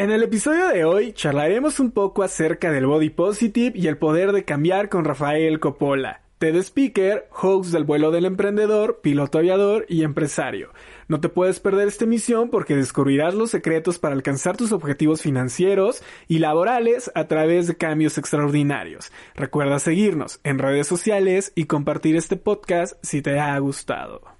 En el episodio de hoy charlaremos un poco acerca del body positive y el poder de cambiar con Rafael Coppola, TED Speaker, host del vuelo del emprendedor, piloto aviador y empresario. No te puedes perder esta emisión porque descubrirás los secretos para alcanzar tus objetivos financieros y laborales a través de cambios extraordinarios. Recuerda seguirnos en redes sociales y compartir este podcast si te ha gustado.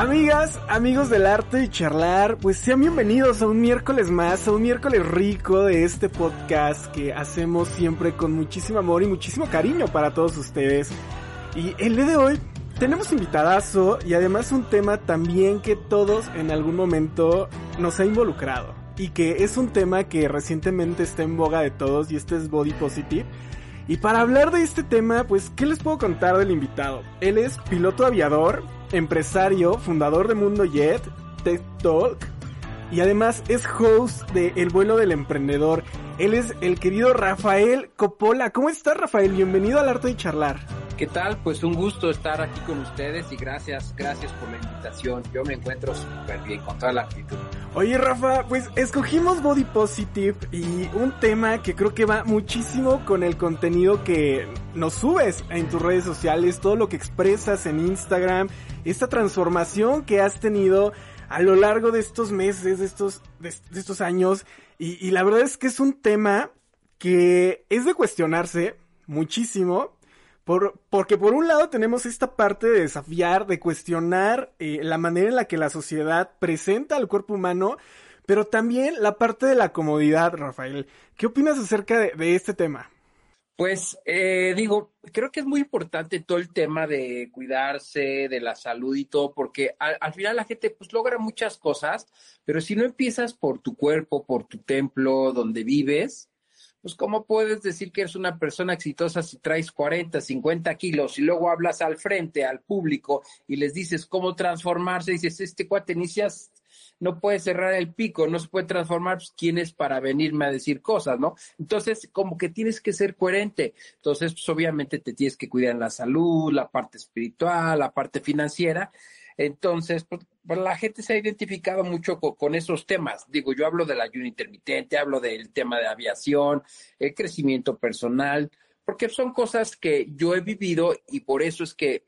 Amigas, amigos del arte y charlar, pues sean bienvenidos a un miércoles más, a un miércoles rico de este podcast que hacemos siempre con muchísimo amor y muchísimo cariño para todos ustedes. Y el día de hoy tenemos invitadazo y además un tema también que todos en algún momento nos ha involucrado y que es un tema que recientemente está en boga de todos y este es Body Positive. Y para hablar de este tema, pues, ¿qué les puedo contar del invitado? Él es piloto aviador, empresario, fundador de Mundo Jet, TED Talk y además es host de El vuelo del emprendedor. Él es el querido Rafael Coppola. ¿Cómo estás, Rafael? Bienvenido al arte de charlar. ¿Qué tal? Pues un gusto estar aquí con ustedes y gracias, gracias por la invitación. Yo me encuentro súper bien, con toda la actitud. Oye, Rafa, pues escogimos Body Positive y un tema que creo que va muchísimo con el contenido que nos subes en tus redes sociales, todo lo que expresas en Instagram, esta transformación que has tenido a lo largo de estos meses, de estos, de, estos años. Y, y la verdad es que es un tema que es de cuestionarse muchísimo por, porque por un lado tenemos esta parte de desafiar, de cuestionar eh, la manera en la que la sociedad presenta al cuerpo humano, pero también la parte de la comodidad, Rafael. ¿Qué opinas acerca de, este tema? Pues eh, digo, creo que es muy importante todo el tema de cuidarse, de la salud y todo, porque al, al, final la gente pues logra muchas cosas, pero si no empiezas por tu cuerpo, por tu templo, donde vives, pues ¿cómo puedes decir que eres una persona exitosa si traes 40, 50 kilos y luego hablas al frente, al público y les dices cómo transformarse? Dices, este cuate inicias, no puede cerrar el pico, no se puede transformar, pues, ¿quién es para venirme a decir cosas, no? Entonces, como que tienes que ser coherente. Entonces, pues obviamente te tienes que cuidar la salud, la parte espiritual, la parte financiera. Entonces, pues, pues, la gente se ha identificado mucho con, esos temas. Digo, yo hablo del ayuno intermitente, hablo del tema de aviación, el crecimiento personal, porque son cosas que yo he vivido y por eso es que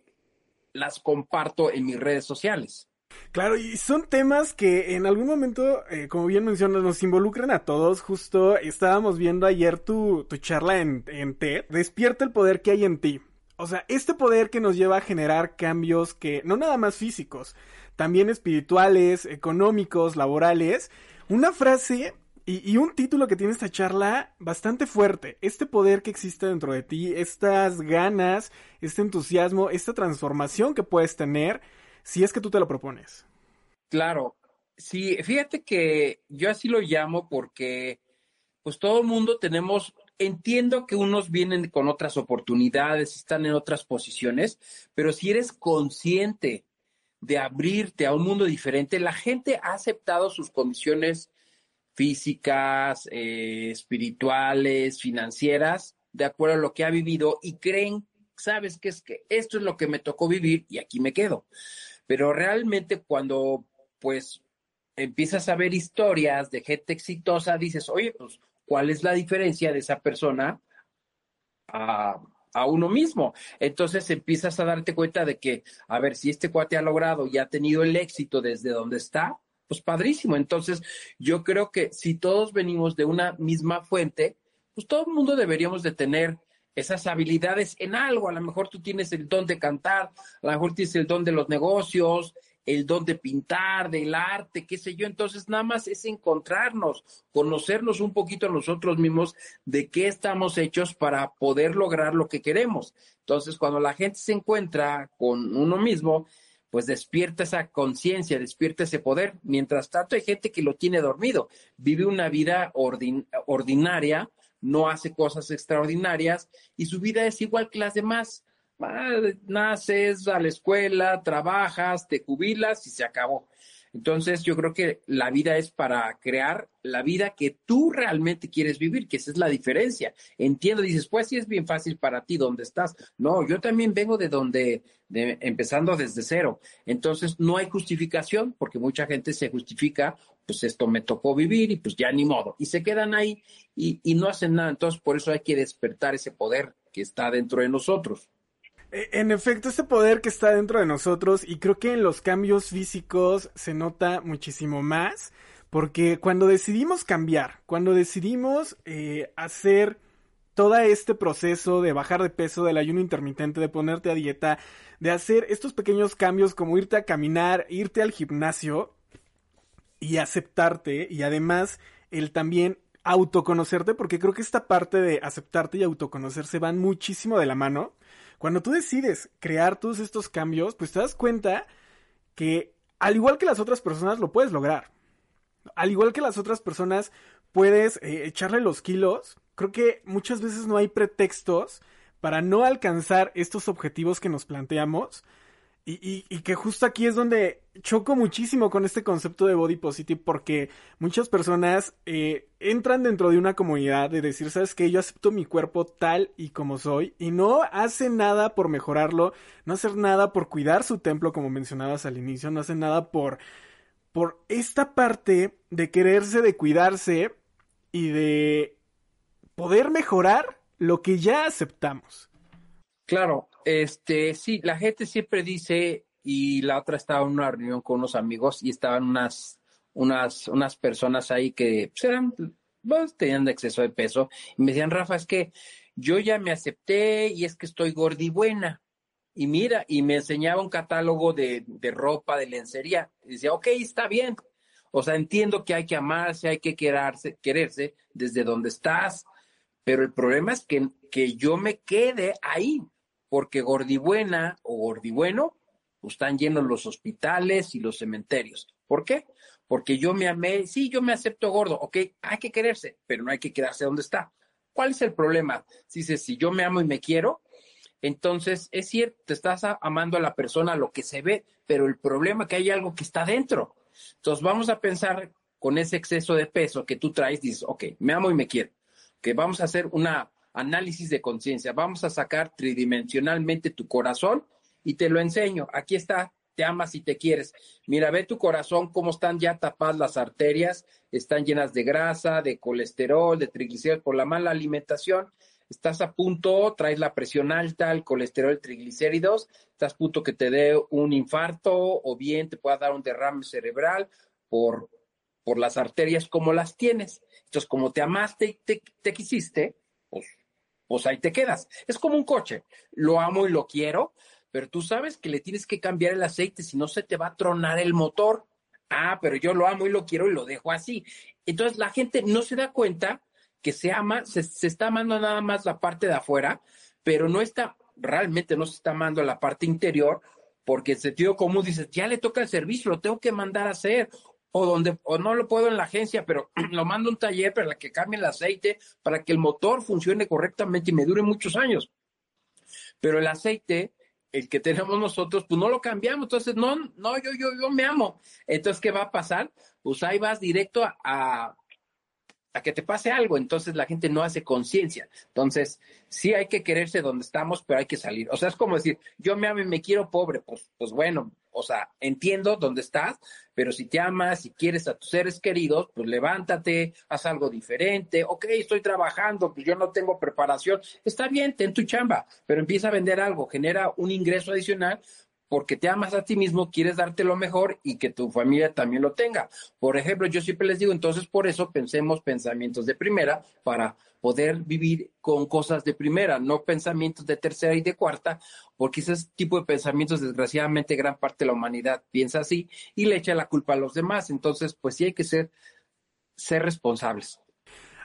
las comparto en mis redes sociales. Claro, y son temas que en algún momento, eh, como bien mencionas, nos involucran a todos. Justo estábamos viendo ayer tu, tu charla en, en TED. Despierta el poder que hay en ti. O sea, este poder que nos lleva a generar cambios que no nada más físicos, también espirituales, económicos, laborales. Una frase y, un título que tiene esta charla bastante fuerte. Este poder que existe dentro de ti, estas ganas, este entusiasmo, esta transformación que puedes tener si es que tú te lo propones. Claro, sí, fíjate que yo así lo llamo porque pues todo el mundo tenemos entiendo que unos vienen con otras oportunidades, están en otras posiciones, pero si eres consciente de abrirte a un mundo diferente, la gente ha aceptado sus condiciones físicas, eh, espirituales, financieras, de acuerdo a lo que ha vivido y creen, sabes que es que esto es lo que me tocó vivir y aquí me quedo. Pero realmente cuando pues empiezas a ver historias de gente exitosa, dices, oye, pues cuál es la diferencia de esa persona a, uno mismo. Entonces empiezas a darte cuenta de que, a ver, si este cuate ha logrado y ha tenido el éxito desde donde está, pues padrísimo. Entonces yo creo que si todos venimos de una misma fuente, pues todo el mundo deberíamos de tener esas habilidades en algo. A lo mejor tú tienes el don de cantar, a lo mejor tienes el don de los negocios el don de pintar, del arte, qué sé yo. Entonces, nada más es encontrarnos, conocernos un poquito nosotros mismos de qué estamos hechos para poder lograr lo que queremos. Entonces, cuando la gente se encuentra con uno mismo, pues despierta esa conciencia, despierta ese poder. Mientras tanto, hay gente que lo tiene dormido, vive una vida ordinaria, no hace cosas extraordinarias y su vida es igual que las demás naces a la escuela, trabajas, te jubilas y se acabó. Entonces yo creo que la vida es para crear la vida que tú realmente quieres vivir, que esa es la diferencia. Entiendo, dices, pues sí es bien fácil para ti donde estás. No, yo también vengo de donde, de, empezando desde cero. Entonces no hay justificación porque mucha gente se justifica, pues esto me tocó vivir y pues ya ni modo. Y se quedan ahí y, y no hacen nada. Entonces por eso hay que despertar ese poder que está dentro de nosotros. E, en efecto, ese poder que está dentro de nosotros y creo que en los cambios físicos se nota muchísimo más porque cuando decidimos cambiar, cuando decidimos eh, hacer todo este proceso de bajar de peso, del ayuno intermitente, de ponerte a dieta, de hacer estos pequeños cambios como irte a caminar, irte al gimnasio y aceptarte y además el también autoconocerte, porque creo que esta parte de aceptarte y autoconocerse van muchísimo de la mano. Cuando tú decides crear todos estos cambios, pues te das cuenta que al igual que las otras personas lo puedes lograr. Al igual que las otras personas puedes eh, echarle los kilos. Creo que muchas veces no hay pretextos para no alcanzar estos objetivos que nos planteamos y, y, que justo aquí es donde choco muchísimo con este concepto de body positive porque muchas personas eh, entran dentro de una comunidad de decir, sabes que yo acepto mi cuerpo tal y como soy y no hacen nada por mejorarlo, no hacen nada por cuidar su templo como mencionabas al inicio, no hacen nada por, por esta parte de quererse, de cuidarse y de poder mejorar lo que ya aceptamos. Claro, este, sí, la gente siempre dice, y la otra estaba en una reunión con unos amigos y estaban unas, unas, unas personas ahí que pues, eran, pues, tenían exceso de peso, y me decían, Rafa, es que yo ya me acepté y es que estoy gordibuena. Y mira, y me enseñaba un catálogo de, de ropa, de lencería. Y decía, ok, está bien. O sea, entiendo que hay que amarse, hay que quererse, quererse desde donde estás. Pero el problema es que, que yo me quede ahí porque gordibuena o gordibueno pues, están llenos los hospitales y los cementerios. ¿Por qué? Porque yo me amé, sí, yo me acepto gordo, ok, hay que quererse, pero no hay que quedarse donde está. ¿Cuál es el problema? Si si yo me amo y me quiero, entonces es cierto, te estás amando a la persona, lo que se ve, pero el problema es que hay algo que está dentro. Entonces vamos a pensar con ese exceso de peso que tú traes, dices, ok, me amo y me quiero, que vamos a hacer una análisis de conciencia. Vamos a sacar tridimensionalmente tu corazón y te lo enseño. Aquí está, te amas y te quieres. Mira, ve tu corazón, cómo están ya tapadas las arterias, están llenas de grasa, de colesterol, de triglicéridos por la mala alimentación. Estás a punto, traes la presión alta, el colesterol, triglicéridos, estás a punto que te dé un infarto o bien te pueda dar un derrame cerebral por, por las arterias como las tienes. Entonces, como te amaste y te, te quisiste, pues pues ahí te quedas. Es como un coche, lo amo y lo quiero, pero tú sabes que le tienes que cambiar el aceite, si no se te va a tronar el motor. Ah, pero yo lo amo y lo quiero y lo dejo así. Entonces la gente no se da cuenta que se ama, se, está amando nada más la parte de afuera, pero no está, realmente no se está amando la parte interior, porque en sentido común dices, ya le toca el servicio, lo tengo que mandar a hacer, o donde o no lo puedo en la agencia, pero lo mando a un taller para que cambie el aceite, para que el motor funcione correctamente y me dure muchos años. Pero el aceite, el que tenemos nosotros, pues no lo cambiamos. Entonces, no, no, yo, yo, yo me amo. Entonces, ¿qué va a pasar? Pues ahí vas directo a, a que te pase algo, entonces la gente no hace conciencia. Entonces, sí hay que quererse donde estamos, pero hay que salir. O sea, es como decir, yo me amo y me quiero pobre, pues, pues bueno, o sea, entiendo dónde estás, pero si te amas, y quieres a tus seres queridos, pues levántate, haz algo diferente. Ok, estoy trabajando, pues yo no tengo preparación. Está bien, ten tu chamba, pero empieza a vender algo, genera un ingreso adicional porque te amas a ti mismo, quieres darte lo mejor y que tu familia también lo tenga. Por ejemplo, yo siempre les digo, entonces por eso pensemos pensamientos de primera para poder vivir con cosas de primera, no pensamientos de tercera y de cuarta, porque ese tipo de pensamientos, desgraciadamente, gran parte de la humanidad piensa así y le echa la culpa a los demás. Entonces, pues sí hay que ser, ser responsables.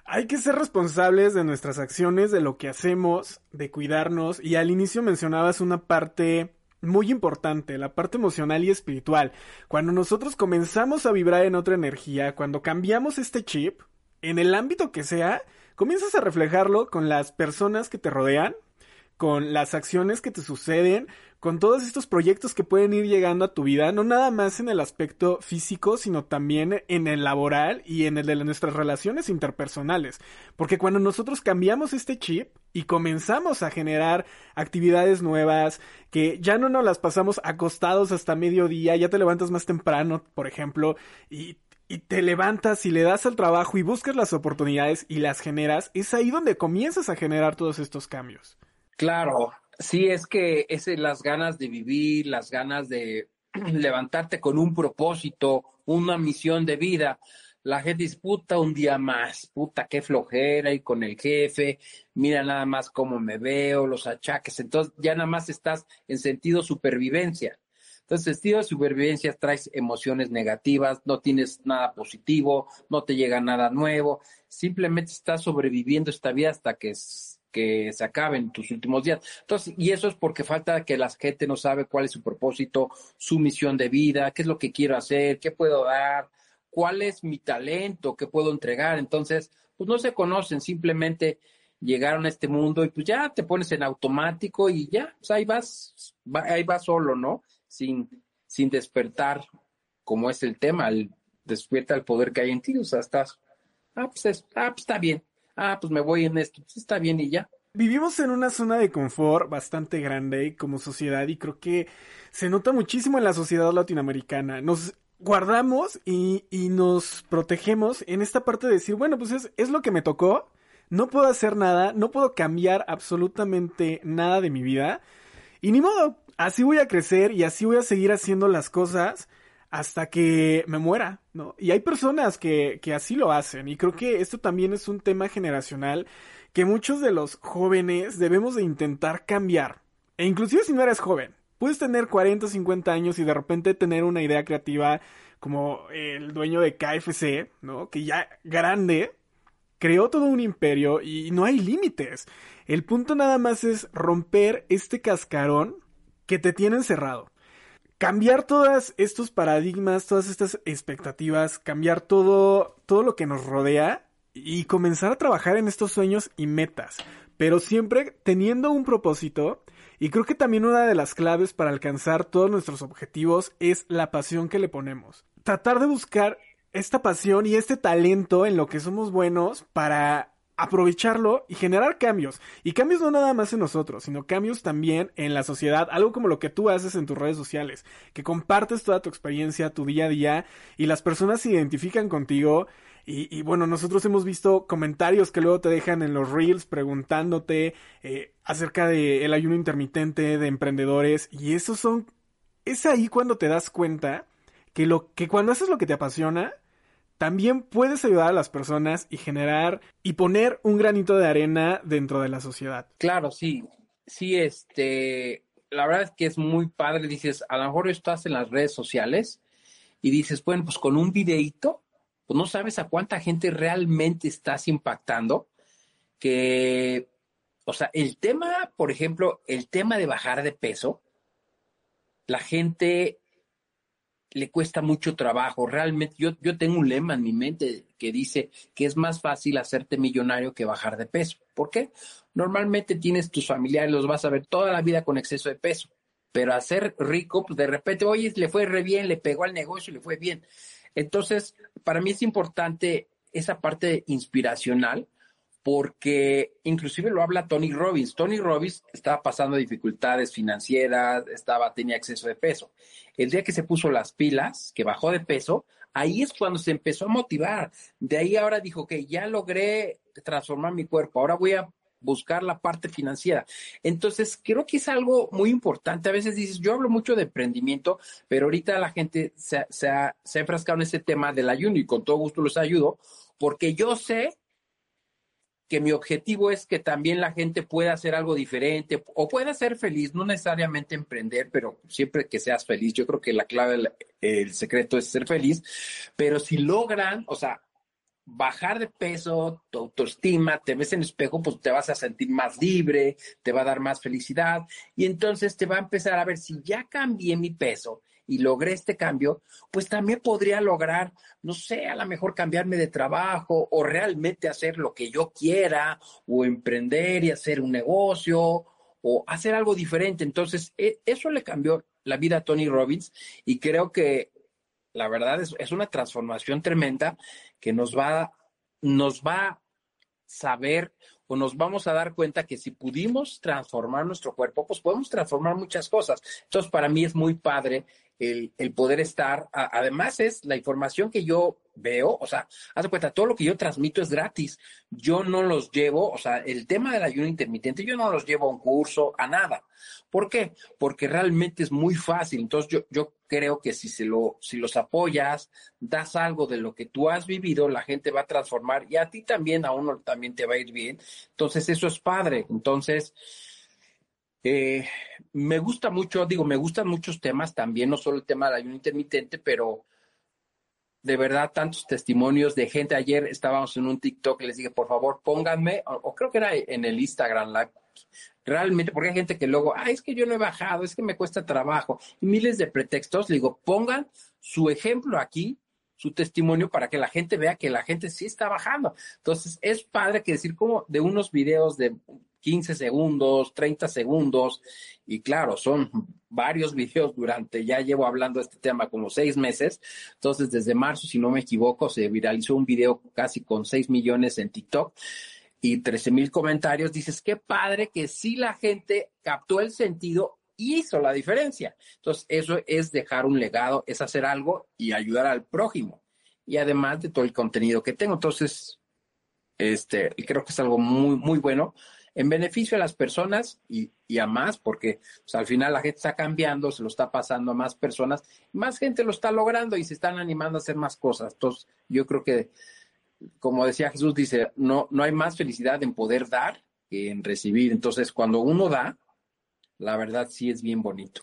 Hay que ser responsables de nuestras acciones, de lo que hacemos, de cuidarnos. Y al inicio mencionabas una parte muy importante, la parte emocional y espiritual. Cuando nosotros comenzamos a vibrar en otra energía, cuando cambiamos este chip, en el ámbito que sea, comienzas a reflejarlo con las personas que te rodean, con las acciones que te suceden, con todos estos proyectos que pueden ir llegando a tu vida, no nada más en el aspecto físico, sino también en el laboral y en el de nuestras relaciones interpersonales. Porque cuando nosotros cambiamos este chip y comenzamos a generar actividades nuevas, que ya no nos las pasamos acostados hasta mediodía, ya te levantas más temprano, por ejemplo, y y te levantas y le das al trabajo y buscas las oportunidades y las generas, es ahí donde comienzas a generar todos estos cambios. Claro, sí, es que es las ganas de vivir, las ganas de levantarte con un propósito, una misión de vida. La gente dice, puta, un día más, puta, qué flojera, y con el jefe, mira nada más cómo me veo, los achaques, entonces ya nada más estás en sentido supervivencia. Entonces, sentido de supervivencia traes emociones negativas, no tienes nada positivo, no te llega nada nuevo, simplemente estás sobreviviendo esta vida hasta que que se acaben tus últimos días. Entonces, y eso es porque falta que la gente no sabe cuál es su propósito, su misión de vida, qué es lo que quiero hacer, qué puedo dar, cuál es mi talento, qué puedo entregar. Entonces, pues no se conocen, simplemente llegaron a este mundo y pues ya te pones en automático y ya, pues ahí vas, ahí vas solo, ¿no? Sin, sin despertar, como es el tema, despierta el poder que hay en ti, o sea, estás, ah, pues, ah, pues está bien, ah, pues me voy en esto, pues está bien y ya. Vivimos en una zona de confort bastante grande como sociedad y creo que se nota muchísimo en la sociedad latinoamericana. Nos guardamos y, y nos protegemos en esta parte de decir, bueno, pues es, es lo que me tocó, no puedo hacer nada, no puedo cambiar absolutamente nada de mi vida y ni modo, así voy a crecer y así voy a seguir haciendo las cosas hasta que me muera, ¿no? Y hay personas que, que así lo hacen y creo que esto también es un tema generacional que muchos de los jóvenes debemos de intentar cambiar. E inclusive si no eres joven, puedes tener 40 o 50 años y de repente tener una idea creativa como el dueño de KFC, ¿no? Que ya grande, creó todo un imperio y no hay límites. El punto nada más es romper este cascarón que te tiene encerrado cambiar todos estos paradigmas, todas estas expectativas, cambiar todo, todo lo que nos rodea y comenzar a trabajar en estos sueños y metas, pero siempre teniendo un propósito. Y creo que también una de las claves para alcanzar todos nuestros objetivos es la pasión que le ponemos. Tratar de buscar esta pasión y este talento en lo que somos buenos para aprovecharlo y generar cambios. Y cambios no nada más en nosotros, sino cambios también en la sociedad, algo como lo que tú haces en tus redes sociales, que compartes toda tu experiencia, tu día a día, y las personas se identifican contigo. Y, bueno, nosotros hemos visto comentarios que luego te dejan en los reels preguntándote eh, acerca del el ayuno intermitente de emprendedores. Y esos son, es ahí cuando te das cuenta que lo que cuando haces lo que te apasiona, también puedes ayudar a las personas y generar y poner un granito de arena dentro de la sociedad. Claro, sí. Sí, este, la verdad es que es muy padre. Dices, a lo mejor estás en las redes sociales y dices, bueno, pues con un videíto, pues no sabes a cuánta gente realmente estás impactando. Que, o sea, el tema, por ejemplo, el tema de bajar de peso, la gente le cuesta mucho trabajo. Realmente, yo, yo tengo un lema en mi mente que dice que es más fácil hacerte millonario que bajar de peso. ¿Por qué? Normalmente tienes tus familiares, los vas a ver toda la vida con exceso de peso. Pero a ser rico, pues de repente, oye, le fue re bien, le pegó al negocio, le fue bien. Entonces, para mí es importante esa parte inspiracional porque inclusive lo habla Tony Robbins. Tony Robbins estaba pasando dificultades financieras, estaba, tenía exceso de peso. El día que se puso las pilas, que bajó de peso, ahí es cuando se empezó a motivar. De ahí ahora dijo que ya logré transformar mi cuerpo, ahora voy a buscar la parte financiera. Entonces, creo que es algo muy importante. A veces dices, yo hablo mucho de emprendimiento, pero ahorita la gente se, se ha, se ha enfrascado en ese tema del ayuno y con todo gusto los ayudo, porque yo sé que mi objetivo es que también la gente pueda hacer algo diferente o pueda ser feliz, no necesariamente emprender, pero siempre que seas feliz. Yo creo que la clave, el, secreto es ser feliz, pero si logran, o sea, bajar de peso, tu autoestima, te ves en el espejo, pues te vas a sentir más libre, te va a dar más felicidad y entonces te va a empezar a ver si ya cambié mi peso y logré este cambio, pues también podría lograr, no sé, a lo mejor cambiarme de trabajo o realmente hacer lo que yo quiera o emprender y hacer un negocio o hacer algo diferente. Entonces, e, eso le cambió la vida a Tony Robbins y creo que la verdad es, es una transformación tremenda que nos va, nos va a saber o nos vamos a dar cuenta que si pudimos transformar nuestro cuerpo, pues podemos transformar muchas cosas. Entonces, para mí es muy padre el, poder estar. además, es la información que yo veo, o sea, haz de cuenta, todo lo que yo transmito es gratis. Yo no los llevo, o sea, el tema del ayuno intermitente, yo no los llevo a un curso, a nada. ¿Por qué? Porque realmente es muy fácil. Entonces, yo, yo creo que si, se lo, si los apoyas, das algo de lo que tú has vivido, la gente va a transformar y a ti también, a uno también te va a ir bien. Entonces, eso es padre. Entonces, eh, me gusta mucho, digo, me gustan muchos temas también, no solo el tema del ayuno intermitente, pero de verdad tantos testimonios de gente. Ayer estábamos en un TikTok y les dije, por favor, pónganme, o, creo que era en el Instagram realmente, porque hay gente que luego, ah, es que yo no he bajado, es que me cuesta trabajo, miles de pretextos. Le digo, pongan su ejemplo aquí, su testimonio, para que la gente vea que la gente sí está bajando. Entonces, es padre que decir como de unos videos de 15 segundos, 30 segundos, y claro, son varios videos durante, ya llevo hablando de este tema como seis meses, entonces desde marzo, si no me equivoco, se viralizó un video casi con 6 millones en TikTok y 13 mil comentarios, dices, qué padre que sí la gente captó el sentido y hizo la diferencia. Entonces, eso es dejar un legado, es hacer algo y ayudar al prójimo. Y además de todo el contenido que tengo. Entonces, este, creo que es algo muy, muy bueno en beneficio a las personas y, a más, porque al final la gente está cambiando, se lo está pasando a más personas, más gente lo está logrando y se están animando a hacer más cosas. Entonces, yo creo que, como decía Jesús, dice, no, no hay más felicidad en poder dar que en recibir. Entonces, cuando uno da, la verdad sí es bien bonito.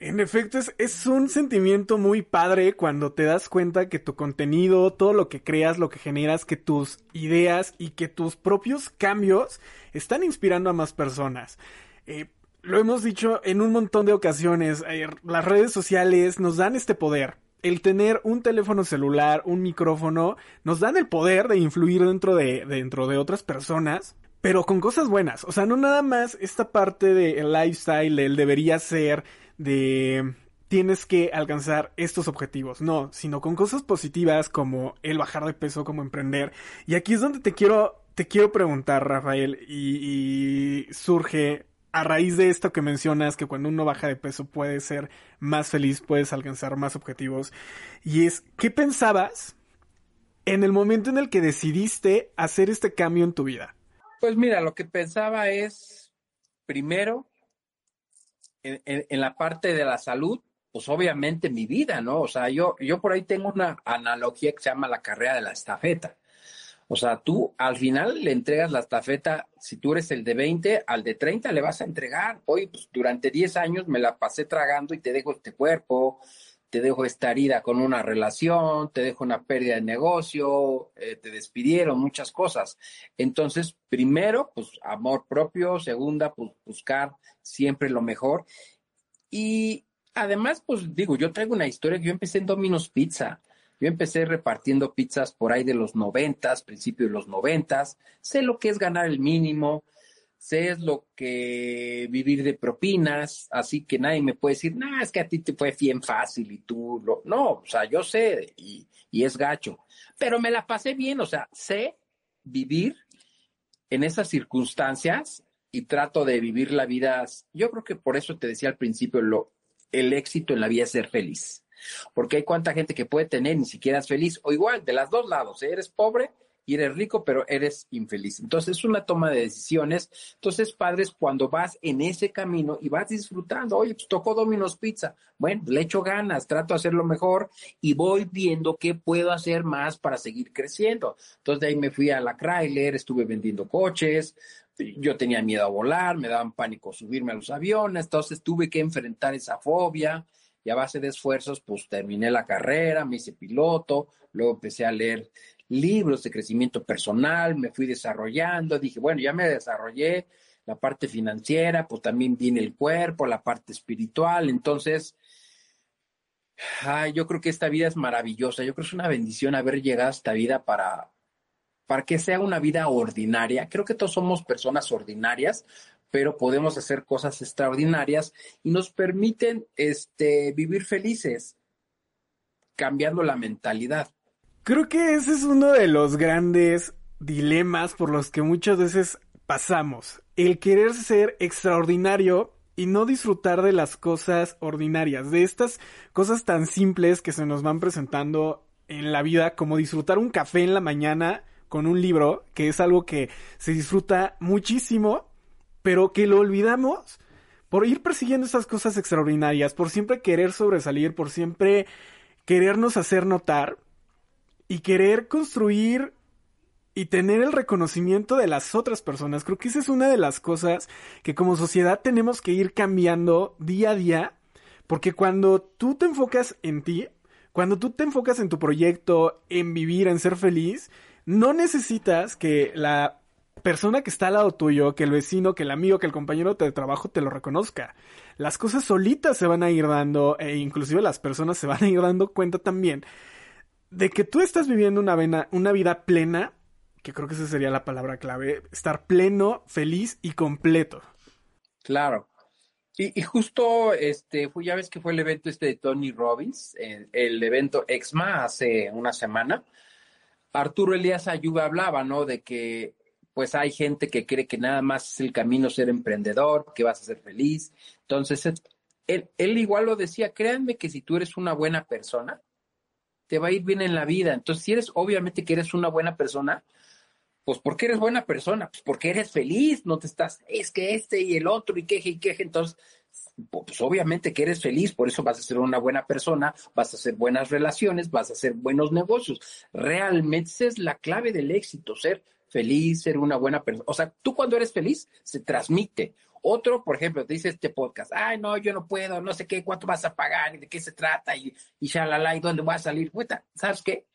En efecto, es, un sentimiento muy padre cuando te das cuenta que tu contenido, todo lo que creas, lo que generas, que tus ideas y que tus propios cambios están inspirando a más personas. Eh, lo hemos dicho en un montón de ocasiones, eh, las redes sociales nos dan este poder. El tener un teléfono celular, un micrófono, nos dan el poder de influir dentro de, dentro de otras personas pero con cosas buenas. O sea, no nada más esta parte del lifestyle, el debería ser, de tienes que alcanzar estos objetivos, no, sino con cosas positivas como el bajar de peso, como emprender. Y aquí es donde te quiero, te quiero preguntar, Rafael, y, surge a raíz de esto que mencionas, que cuando uno baja de peso puede ser más feliz, puedes alcanzar más objetivos. Y es, ¿qué pensabas en el momento en el que decidiste hacer este cambio en tu vida? Pues mira, lo que pensaba es, primero, en, la parte de la salud, pues obviamente mi vida, ¿no? O sea, yo, yo por ahí tengo una analogía que se llama la carrera de la estafeta. O sea, tú al final le entregas la estafeta, si tú eres el de 20, al de 30 le vas a entregar. Hoy, pues durante 10 años me la pasé tragando y te dejo este cuerpo, te dejo esta herida con una relación, te dejo una pérdida de negocio, eh, te despidieron, muchas cosas. Entonces, primero, pues amor propio, segunda, pues buscar siempre lo mejor. Y además, pues digo, yo traigo una historia que yo empecé en Domino's Pizza. Yo empecé repartiendo pizzas por ahí de los noventas, principio de los noventas. Sé lo que es ganar el mínimo, sé es lo que vivir de propinas, así que nadie me puede decir, no, es que a ti te fue bien fácil y tú lo... No, o sea, yo sé y, y es gacho, pero me la pasé bien, o sea, sé vivir en esas circunstancias y trato de vivir la vida. Yo creo que por eso te decía al principio, lo, el éxito en la vida es ser feliz. Porque hay cuánta gente que puede tener, ni siquiera es feliz, o igual, de las dos lados, ¿eh? eres pobre y eres rico, pero eres infeliz. Entonces es una toma de decisiones. Entonces, padres, cuando vas en ese camino y vas disfrutando, oye, pues tocó Domino's Pizza, bueno, le echo ganas, trato de hacerlo mejor y voy viendo qué puedo hacer más para seguir creciendo. Entonces de ahí me fui a la Chrysler, estuve vendiendo coches, yo tenía miedo a volar, me daban pánico subirme a los aviones, entonces tuve que enfrentar esa fobia y a base de esfuerzos, pues terminé la carrera, me hice piloto, luego empecé a leer libros de crecimiento personal, me fui desarrollando, dije, bueno, ya me desarrollé la parte financiera, pues también viene el cuerpo, la parte espiritual, entonces, ay, yo creo que esta vida es maravillosa, yo creo que es una bendición haber llegado a esta vida para, para que sea una vida ordinaria. Creo que todos somos personas ordinarias, pero podemos hacer cosas extraordinarias y nos permiten este, vivir felices, cambiando la mentalidad. Creo que ese es uno de los grandes dilemas por los que muchas veces pasamos. El querer ser extraordinario y no disfrutar de las cosas ordinarias, de estas cosas tan simples que se nos van presentando en la vida, como disfrutar un café en la mañana con un libro, que es algo que se disfruta muchísimo, pero que lo olvidamos por ir persiguiendo esas cosas extraordinarias, por siempre querer sobresalir, por siempre querernos hacer notar y querer construir y tener el reconocimiento de las otras personas. Creo que esa es una de las cosas que como sociedad tenemos que ir cambiando día a día, porque cuando tú te enfocas en ti, cuando tú te enfocas en tu proyecto, en vivir, en ser feliz, no necesitas que la persona que está al lado tuyo, que el vecino, que el amigo, que el compañero de trabajo te lo reconozca. Las cosas solitas se van a ir dando, e inclusive las personas se van a ir dando cuenta también de que tú estás viviendo una, una vida plena, que creo que esa sería la palabra clave, estar pleno, feliz y completo. Claro. Y, justo, este, fue, ya ves que fue el evento este de Tony Robbins, el, el evento EXMA hace una semana. Arturo Elías Ayuba hablaba, ¿no? De que pues hay gente que cree que nada más es el camino ser emprendedor, que vas a ser feliz. Entonces, él, igual lo decía, créanme que si tú eres una buena persona, te va a ir bien en la vida. Entonces, si eres, obviamente que eres una buena persona, pues porque eres buena persona, pues porque eres feliz, no te estás, es que este y el otro y queje y queje. Entonces, pues obviamente que eres feliz, por eso vas a ser una buena persona, vas a hacer buenas relaciones, vas a hacer buenos negocios. Realmente esa es la clave del éxito, ser feliz, ser una buena persona. O sea, tú cuando eres feliz, se transmite. Otro, por ejemplo, te dice este podcast, ay, no, yo no puedo, no sé qué, cuánto vas a pagar de qué se trata y, y shalala y dónde voy a salir. Puta, ¿sabes qué?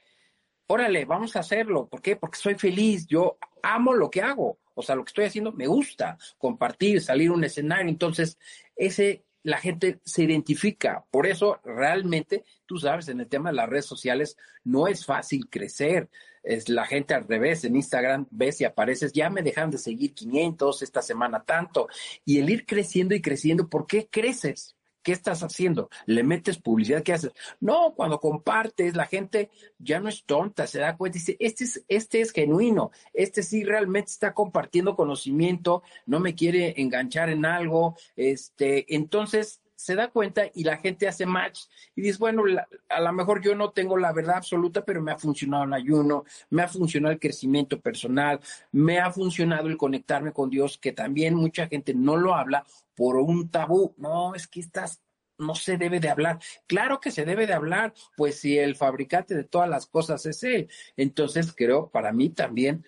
Órale, vamos a hacerlo. ¿Por qué? Porque soy feliz, yo amo lo que hago. O sea, lo que estoy haciendo me gusta, compartir, salir a un escenario. Entonces, ese la gente se identifica. Por eso, realmente, tú sabes, en el tema de las redes sociales, no es fácil crecer. Es la gente al revés, en Instagram ves y apareces, ya me dejan de seguir 500, esta semana tanto. Y el ir creciendo y creciendo, ¿por qué creces? ¿Qué estás haciendo? ¿Le metes publicidad? ¿Qué haces? No, cuando compartes, la gente ya no es tonta, se da cuenta y dice, este es, este es genuino, este sí realmente está compartiendo conocimiento, no me quiere enganchar en algo, este, entonces se da cuenta y la gente hace match y dice, bueno, a lo mejor yo no tengo la verdad absoluta, pero me ha funcionado el ayuno, me ha funcionado el crecimiento personal, me ha funcionado el conectarme con Dios, que también mucha gente no lo habla por un tabú. No, es que estás no se debe de hablar. Claro que se debe de hablar, pues si el fabricante de todas las cosas es él. Entonces creo, para mí también,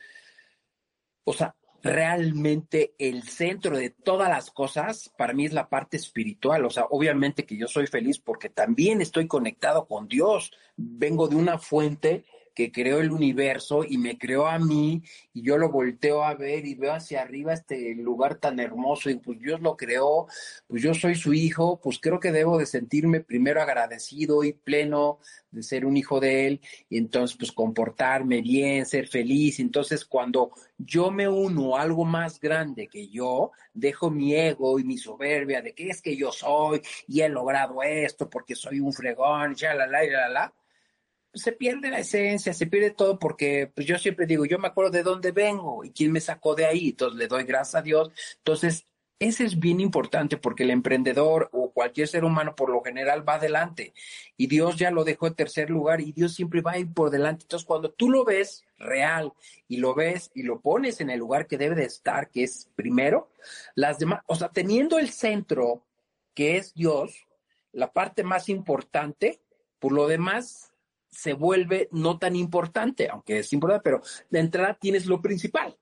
o sea, realmente el centro de todas las cosas para mí es la parte espiritual. O sea, obviamente que yo soy feliz porque también estoy conectado con Dios. Vengo de una fuente que creó el universo y me creó a mí y yo lo volteo a ver y veo hacia arriba este lugar tan hermoso y pues Dios lo creó, pues yo soy su hijo, pues creo que debo de sentirme primero agradecido y pleno de ser un hijo de él y entonces pues comportarme bien, ser feliz. Entonces cuando yo me uno a algo más grande que yo, dejo mi ego y mi soberbia de que es que yo soy y he logrado esto porque soy un fregón, ya la la la la se pierde la esencia, se pierde todo porque pues yo siempre digo, yo me acuerdo de dónde vengo y quién me sacó de ahí, entonces le doy gracias a Dios. Entonces, ese es bien importante porque el emprendedor o cualquier ser humano por lo general va adelante y Dios ya lo dejó en tercer lugar y Dios siempre va a ir por delante. Entonces, cuando tú lo ves real y lo ves y lo pones en el lugar que debe de estar, que es primero, las demás, o sea, teniendo el centro que es Dios, la parte más importante, por lo demás se vuelve no tan importante, aunque es importante, pero de entrada tienes lo principal.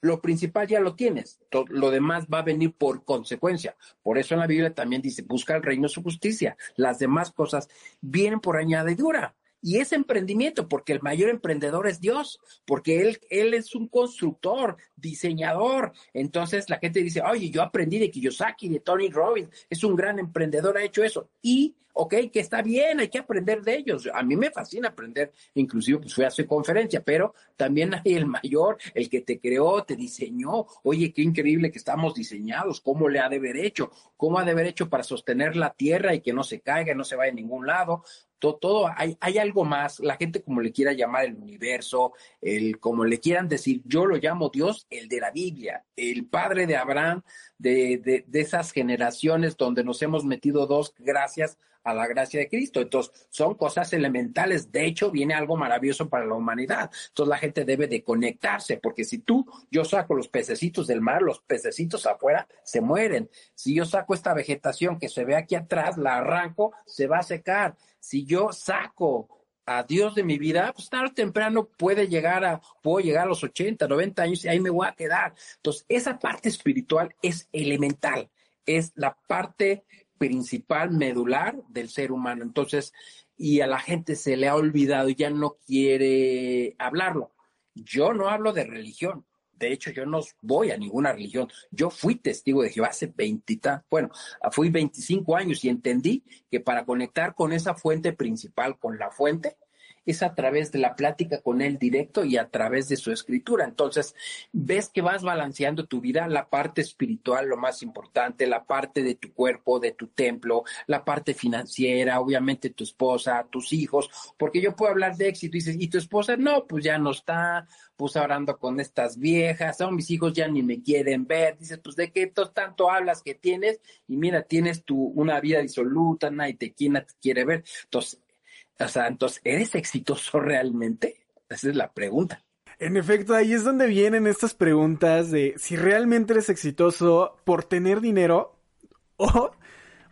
Lo principal ya lo tienes, lo demás va a venir por consecuencia. Por eso en la Biblia también dice, busca el reino su justicia. Las demás cosas vienen por añadidura. Y es emprendimiento, porque el mayor emprendedor es Dios, porque él, él es un constructor, diseñador. Entonces la gente dice, oye, yo aprendí de Kiyosaki, de Tony Robbins, es un gran emprendedor, ha hecho eso. Y, ok, que está bien, hay que aprender de ellos. A mí me fascina aprender, inclusive pues fui a su conferencia, pero también hay el mayor, el que te creó, te diseñó. Oye, qué increíble que estamos diseñados, cómo le ha de haber hecho, cómo ha de haber hecho para sostener la tierra y que no se caiga, no se vaya a ningún lado todo, todo hay, hay, algo más, la gente como le quiera llamar el universo, el como le quieran decir, yo lo llamo Dios, el de la Biblia, el padre de Abraham, de, de, de esas generaciones donde nos hemos metido dos gracias a la gracia de Cristo. Entonces, son cosas elementales. De hecho, viene algo maravilloso para la humanidad. Entonces, la gente debe de conectarse, porque si tú, yo saco los pececitos del mar, los pececitos afuera se mueren. Si yo saco esta vegetación que se ve aquí atrás, la arranco, se va a secar. Si yo saco a Dios de mi vida, pues tarde o temprano puede llegar a, puedo llegar a los 80, 90 años y ahí me voy a quedar. Entonces, esa parte espiritual es elemental, es la parte principal medular del ser humano. Entonces, y a la gente se le ha olvidado ya no quiere hablarlo. Yo no hablo de religión. De hecho, yo no voy a ninguna religión. Yo fui testigo de Jehová hace 20, bueno, fui 25 años y entendí que para conectar con esa fuente principal, con la fuente, es a través de la plática con él directo y a través de su escritura. Entonces, ves que vas balanceando tu vida, la parte espiritual, lo más importante, la parte de tu cuerpo, de tu templo, la parte financiera, obviamente tu esposa, tus hijos, porque yo puedo hablar de éxito y dices, ¿y tu esposa? No, pues ya no está, pues hablando con estas viejas, son mis hijos ya ni me quieren ver, dices, pues de qué tanto hablas que tienes y mira, tienes tu una vida disoluta, nadie te quiere ver. Entonces, o sea, entonces, ¿eres exitoso realmente? Esa es la pregunta. En efecto, ahí es donde vienen estas preguntas de si realmente eres exitoso por tener dinero o,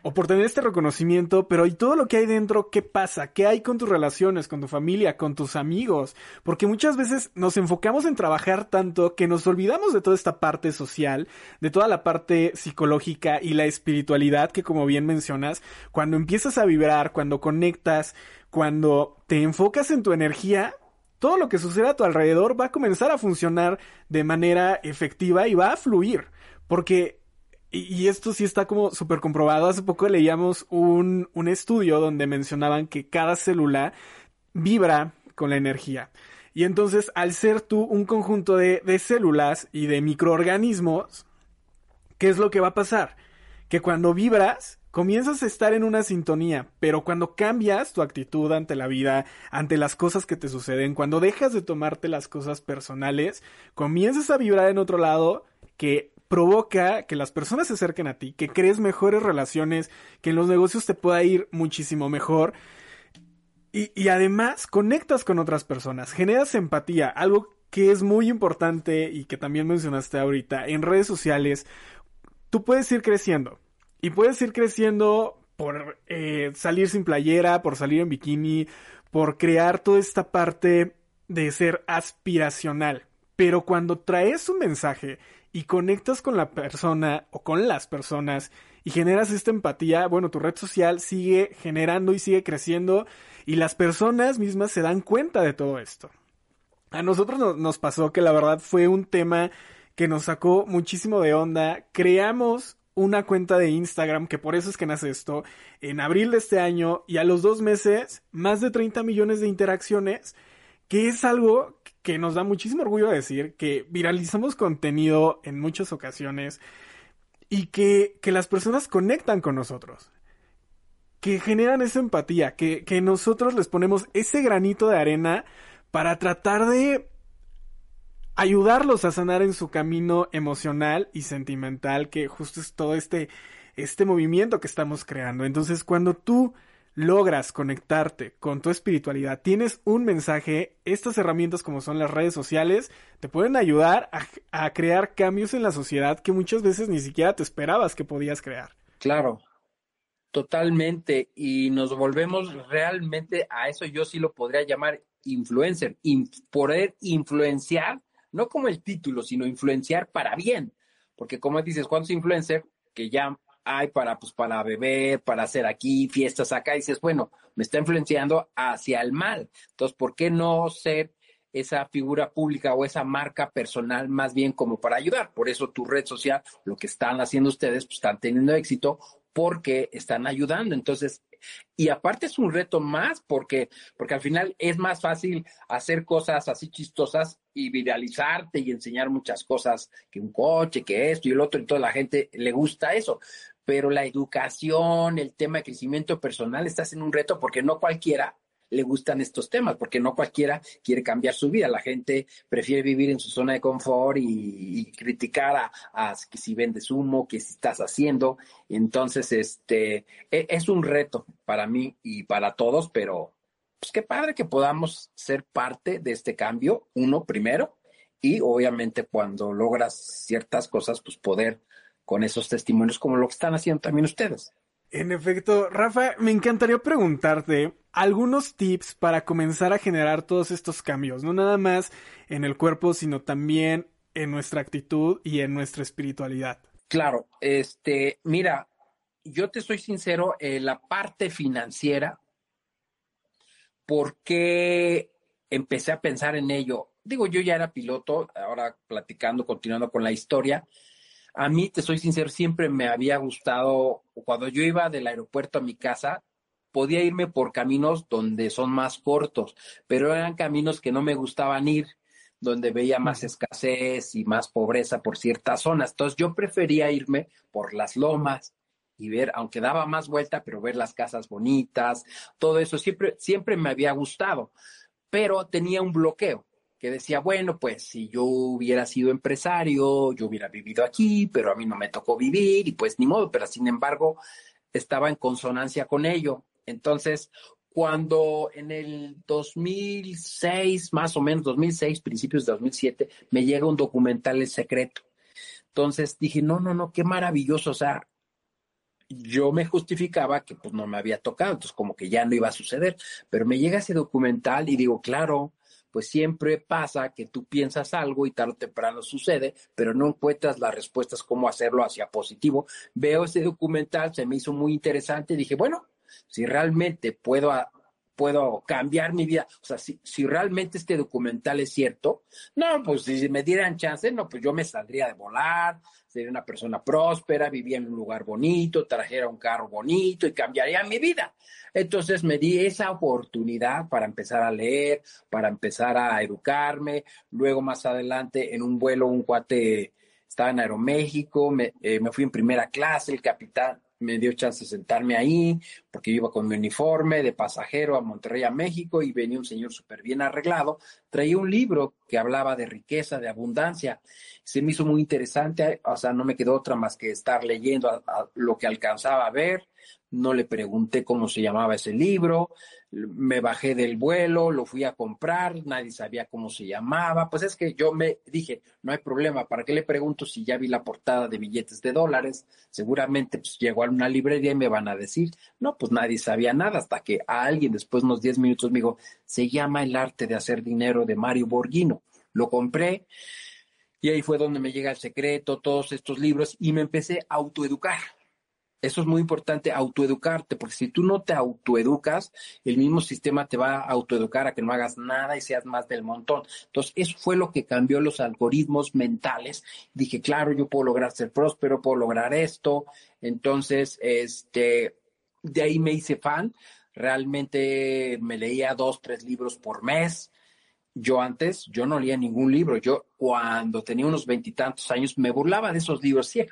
o por tener este reconocimiento, pero ¿y todo lo que hay dentro qué pasa? ¿Qué hay con tus relaciones, con tu familia, con tus amigos? Porque muchas veces nos enfocamos en trabajar tanto que nos olvidamos de toda esta parte social, de toda la parte psicológica y la espiritualidad que como bien mencionas, cuando empiezas a vibrar, cuando conectas, cuando te enfocas en tu energía, todo lo que sucede a tu alrededor va a comenzar a funcionar de manera efectiva y va a fluir. Porque, y, esto sí está como súper comprobado, hace poco leíamos un, un estudio donde mencionaban que cada célula vibra con la energía. Y entonces, al ser tú un conjunto de, de células y de microorganismos, ¿qué es lo que va a pasar? Que cuando vibras, comienzas a estar en una sintonía, pero cuando cambias tu actitud ante la vida, ante las cosas que te suceden, cuando dejas de tomarte las cosas personales, comienzas a vibrar en otro lado que provoca que las personas se acerquen a ti, que crees mejores relaciones, que en los negocios te pueda ir muchísimo mejor. Y, y además conectas con otras personas, generas empatía, algo que es muy importante y que también mencionaste ahorita en redes sociales. Tú puedes ir creciendo, y puedes ir creciendo por eh, salir sin playera, por salir en bikini, por crear toda esta parte de ser aspiracional. Pero cuando traes un mensaje y conectas con la persona o con las personas y generas esta empatía, bueno, tu red social sigue generando y sigue creciendo y las personas mismas se dan cuenta de todo esto. A nosotros nos pasó que la verdad fue un tema que nos sacó muchísimo de onda. Creamos una cuenta de Instagram, que por eso es que nace esto, en abril de este año y a los dos meses, más de 30 millones de interacciones, que es algo que nos da muchísimo orgullo decir, que viralizamos contenido en muchas ocasiones y que, que las personas conectan con nosotros, que generan esa empatía, que, que nosotros les ponemos ese granito de arena para tratar de ayudarlos a sanar en su camino emocional y sentimental, que justo es todo este, este movimiento que estamos creando. Entonces, cuando tú logras conectarte con tu espiritualidad, tienes un mensaje, estas herramientas como son las redes sociales te pueden ayudar a, crear cambios en la sociedad que muchas veces ni siquiera te esperabas que podías crear. Claro, totalmente. Y nos volvemos realmente a eso, yo sí lo podría llamar influencer, poder influenciar, no como el título, sino influenciar para bien. Porque como dices, ¿cuántos influencers que ya hay para, pues, para beber, para hacer aquí fiestas acá, y dices, bueno, me está influenciando hacia el mal. Entonces, ¿por qué no ser esa figura pública o esa marca personal más bien como para ayudar? Por eso tu red social, lo que están haciendo ustedes, pues están teniendo éxito porque están ayudando. Entonces, y aparte es un reto más porque, porque al final es más fácil hacer cosas así chistosas y viralizarte y enseñar muchas cosas que un coche, que esto y el otro, y toda la gente le gusta eso pero la educación, el tema de crecimiento personal está en un reto porque no cualquiera le gustan estos temas, porque no cualquiera quiere cambiar su vida. La gente prefiere vivir en su zona de confort y, criticar a, a, que si vendes humo, que si estás haciendo. Entonces, este, e, es un reto para mí y para todos, pero pues qué padre que podamos ser parte de este cambio, uno primero, y obviamente cuando logras ciertas cosas, pues poder con esos testimonios como lo que están haciendo también ustedes. En efecto, Rafa, me encantaría preguntarte algunos tips para comenzar a generar todos estos cambios, no nada más en el cuerpo, sino también en nuestra actitud y en nuestra espiritualidad. Claro, este, mira, yo te soy sincero, en la parte financiera, porque empecé a pensar en ello? Digo, yo ya era piloto, ahora platicando, continuando con la historia, a mí, te soy sincero, siempre me había gustado, cuando yo iba del aeropuerto a mi casa, podía irme por caminos donde son más cortos, pero eran caminos que no me gustaban ir, donde veía más escasez y más pobreza por ciertas zonas. Entonces yo prefería irme por las lomas y ver, aunque daba más vuelta, pero ver las casas bonitas, todo eso siempre, siempre me había gustado, pero tenía un bloqueo que decía, bueno, pues si yo hubiera sido empresario, yo hubiera vivido aquí, pero a mí no me tocó vivir y pues ni modo, pero sin embargo estaba en consonancia con ello. Entonces, cuando en el 2006, más o menos 2006, principios de 2007, me llega un documental El Secreto. Entonces dije, no, no, no, qué maravilloso, o sea, yo me justificaba que pues no me había tocado, entonces como que ya no iba a suceder, pero me llega ese documental y digo, claro, pues siempre pasa que tú piensas algo y tarde o temprano sucede, pero no encuentras las respuestas cómo hacerlo hacia positivo. Veo ese documental, se me hizo muy interesante dije, bueno, si realmente puedo puedo cambiar mi vida. O sea, si, si realmente este documental es cierto, no, pues si me dieran chance, no, pues yo me saldría de volar, sería una persona próspera, vivía en un lugar bonito, trajera un carro bonito y cambiaría mi vida. Entonces me di esa oportunidad para empezar a leer, para empezar a educarme. Luego más adelante en un vuelo un cuate estaba en Aeroméxico, me, eh, me fui en primera clase, el capitán me dio chance de sentarme ahí, porque iba con mi uniforme de pasajero a Monterrey, a México, y venía un señor súper bien arreglado, traía un libro que hablaba de riqueza, de abundancia. Se me hizo muy interesante, o sea, no me quedó otra más que estar leyendo lo que alcanzaba a ver, no le pregunté cómo se llamaba ese libro, me bajé del vuelo, lo fui a comprar, nadie sabía cómo se llamaba, pues es que yo me dije, no hay problema, ¿para qué le pregunto si ya vi la portada de billetes de dólares? Seguramente pues llegó a una librería y me van a decir, no, pues nadie sabía nada, hasta que a alguien después de unos 10 minutos me dijo, se llama El arte de hacer dinero de Mario Borghino, lo compré. Y ahí fue donde me llega el secreto, todos estos libros, y me empecé a autoeducar eso es muy importante, autoeducarte, porque si tú no te autoeducas, el mismo sistema te va a autoeducar a que no hagas nada y seas más del montón. Entonces, eso fue lo que cambió los algoritmos mentales. Dije, claro, yo puedo lograr ser próspero, puedo lograr esto. Entonces, este, de ahí me hice fan. Realmente me leía dos, tres libros por mes yo antes, yo no leía ningún libro. Yo cuando tenía unos veintitantos años me burlaba de esos libros. Sí,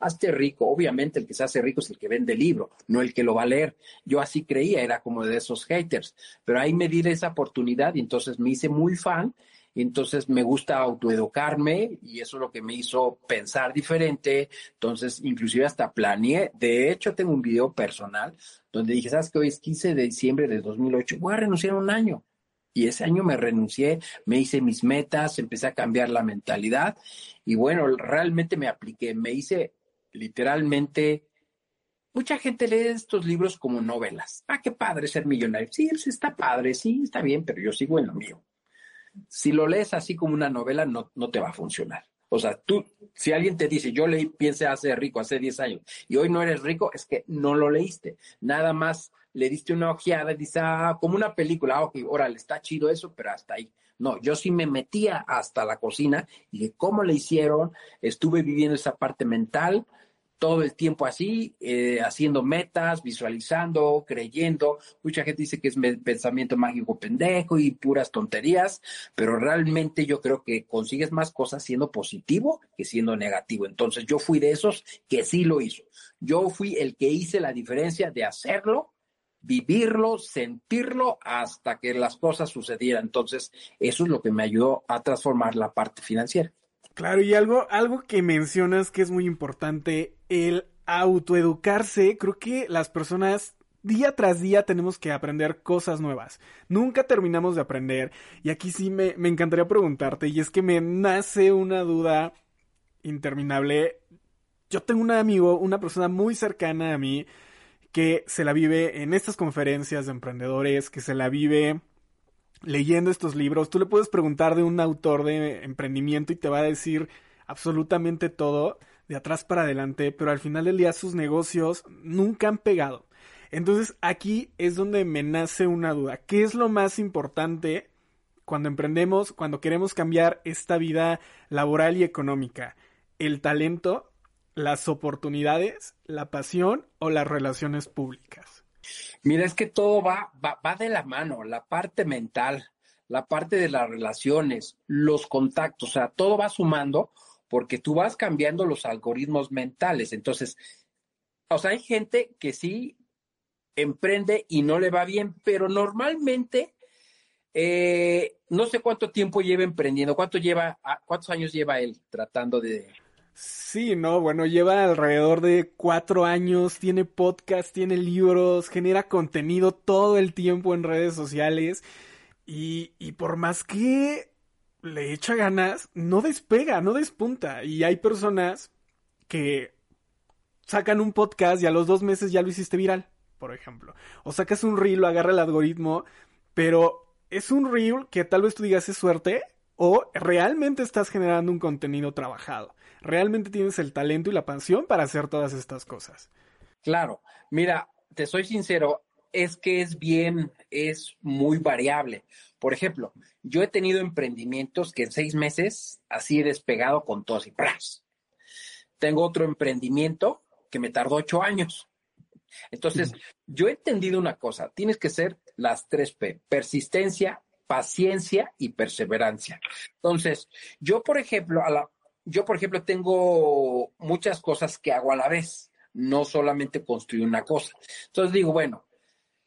hazte rico. Obviamente el que se hace rico es el que vende el libro, no el que lo va a leer. Yo así creía, era como de esos haters. Pero ahí me di esa oportunidad y entonces me hice muy fan y entonces me gusta autoeducarme y eso es lo que me hizo pensar diferente. Entonces, inclusive hasta planeé, de hecho tengo un video personal donde dije, ¿sabes que hoy es 15 de diciembre de 2008? Voy a renunciar un año. Y ese año me renuncié, me hice mis metas, empecé a cambiar la mentalidad y bueno, realmente me apliqué, me hice literalmente Mucha gente lee estos libros como novelas. Ah, qué padre ser millonario. Sí, está padre, sí, está bien, pero yo sigo en lo mío. Si lo lees así como una novela, no, no te va a funcionar. O sea, tú, si alguien te dice, yo leí Piense hace rico hace 10 años y hoy no eres rico, es que no lo leíste. Nada más le diste una ojeada y dices, ah, como una película, ah, ok, órale, está chido eso, pero hasta ahí. No, yo sí me metía hasta la cocina y cómo le hicieron, estuve viviendo esa parte mental, todo el tiempo así, eh, haciendo metas, visualizando, creyendo. Mucha gente dice que es pensamiento mágico pendejo y puras tonterías, pero realmente yo creo que consigues más cosas siendo positivo que siendo negativo. Entonces yo fui de esos que sí lo hizo. Yo fui el que hice la diferencia de hacerlo, vivirlo, sentirlo hasta que las cosas sucedieran. Entonces eso es lo que me ayudó a transformar la parte financiera. Claro, y algo, algo que mencionas que es muy importante, el autoeducarse, creo que las personas día tras día tenemos que aprender cosas nuevas. Nunca terminamos de aprender. Y aquí sí me, me encantaría preguntarte, y es que me nace una duda interminable. Yo tengo un amigo, una persona muy cercana a mí, que se la vive en estas conferencias de emprendedores, que se la vive leyendo estos libros, tú le puedes preguntar de un autor de emprendimiento y te va a decir absolutamente todo de atrás para adelante, pero al final del día sus negocios nunca han pegado. Entonces aquí es donde me nace una duda. ¿Qué es lo más importante cuando emprendemos, cuando queremos cambiar esta vida laboral y económica? ¿El talento, las oportunidades, la pasión o las relaciones públicas? Mira, es que todo va, va, de la mano, la parte mental, la parte de las relaciones, los contactos, o sea, todo va sumando porque tú vas cambiando los algoritmos mentales. Entonces, o sea, hay gente que sí emprende y no le va bien, pero normalmente eh, no sé cuánto tiempo lleva emprendiendo, cuánto lleva, cuántos años lleva él tratando de, Sí, no, bueno, lleva alrededor de cuatro años, tiene podcast, tiene libros, genera contenido todo el tiempo en redes sociales y, y por más que le echa ganas, no despega, no despunta. Y hay personas que sacan un podcast y a los dos meses ya lo hiciste viral, por ejemplo. O sacas un reel, lo agarra el algoritmo, pero es un reel que tal vez tú digas es suerte o realmente estás generando un contenido trabajado realmente tienes el talento y la pasión para hacer todas estas cosas. Claro, mira, te soy sincero, es que es bien, es muy variable. Por ejemplo, yo he tenido emprendimientos que en seis meses así he despegado con todos y ¡pras! Tengo otro emprendimiento que me tardó ocho años. Entonces, yo he entendido una cosa, tienes que ser las tres P, persistencia, paciencia y perseverancia. Entonces, yo, por ejemplo, a la, yo, por ejemplo, tengo muchas cosas que hago a la vez, no solamente construir una cosa. Entonces digo, bueno,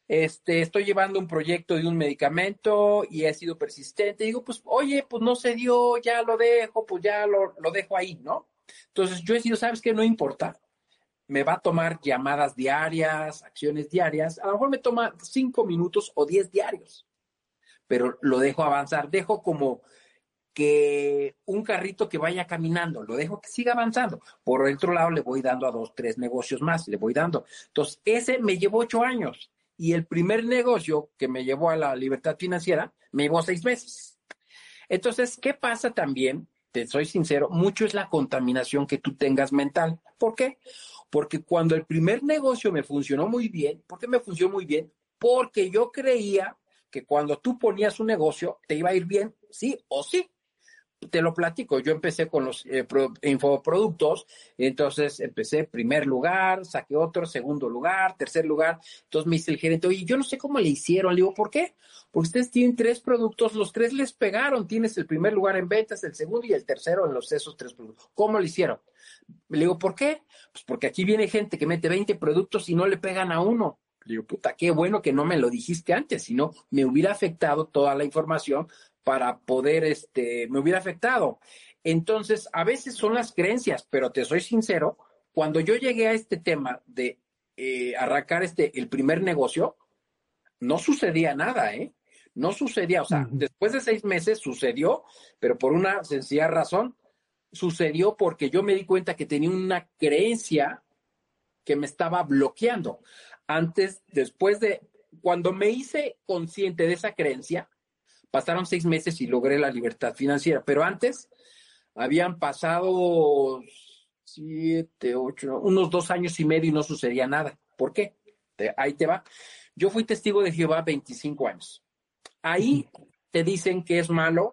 este, estoy llevando un proyecto de un medicamento y he sido persistente. Digo, pues, oye, pues no se dio, ya lo dejo, pues ya lo, lo dejo ahí, ¿no? Entonces yo he sido, ¿sabes qué? No importa. Me va a tomar llamadas diarias, acciones diarias. A lo mejor me toma cinco minutos o diez diarios, pero lo dejo avanzar. Dejo como que un carrito que vaya caminando, lo dejo que siga avanzando. Por el otro lado, le voy dando a dos, tres negocios más, le voy dando. Entonces, ese me llevó ocho años y el primer negocio que me llevó a la libertad financiera me llevó seis meses. Entonces, ¿qué pasa también? Te soy sincero, mucho es la contaminación que tú tengas mental. ¿Por qué? Porque cuando el primer negocio me funcionó muy bien, ¿por qué me funcionó muy bien? Porque yo creía que cuando tú ponías un negocio te iba a ir bien, sí o sí te lo platico, yo empecé con los eh, infoproductos, entonces empecé primer lugar, saqué otro, segundo lugar, tercer lugar, entonces me dice el gerente, oye, yo no sé cómo le hicieron, le digo, ¿por qué? Porque ustedes tienen tres productos, los tres les pegaron, tienes el primer lugar en ventas, el segundo y el tercero en los esos tres productos, ¿cómo lo hicieron? Le digo, ¿por qué? Pues porque aquí viene gente que mete 20 productos y no le pegan a uno. Le digo, puta, qué bueno que no me lo dijiste antes, si no me hubiera afectado toda la información para poder, este, me hubiera afectado. Entonces, a veces son las creencias, pero te soy sincero, cuando yo llegué a este tema de eh, arrancar este, el primer negocio, no sucedía nada, ¿eh? No sucedía, o sea, después de seis meses sucedió, pero por una sencilla razón, sucedió porque yo me di cuenta que tenía una creencia que me estaba bloqueando. Antes, después de, cuando me hice consciente de esa creencia, pasaron seis meses y logré la libertad financiera, pero antes habían pasado siete, ocho, unos dos años y medio y no sucedía nada. ¿Por qué? ahí te va. Yo fui testigo de Jehová 25 años. Ahí te dicen que es malo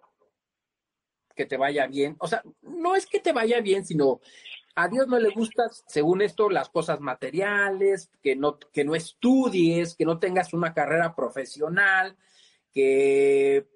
que te vaya bien. O sea, no es que te vaya bien, sino a Dios no le gustan, según esto, las cosas materiales, que no, que no estudies, que no tengas una carrera profesional, que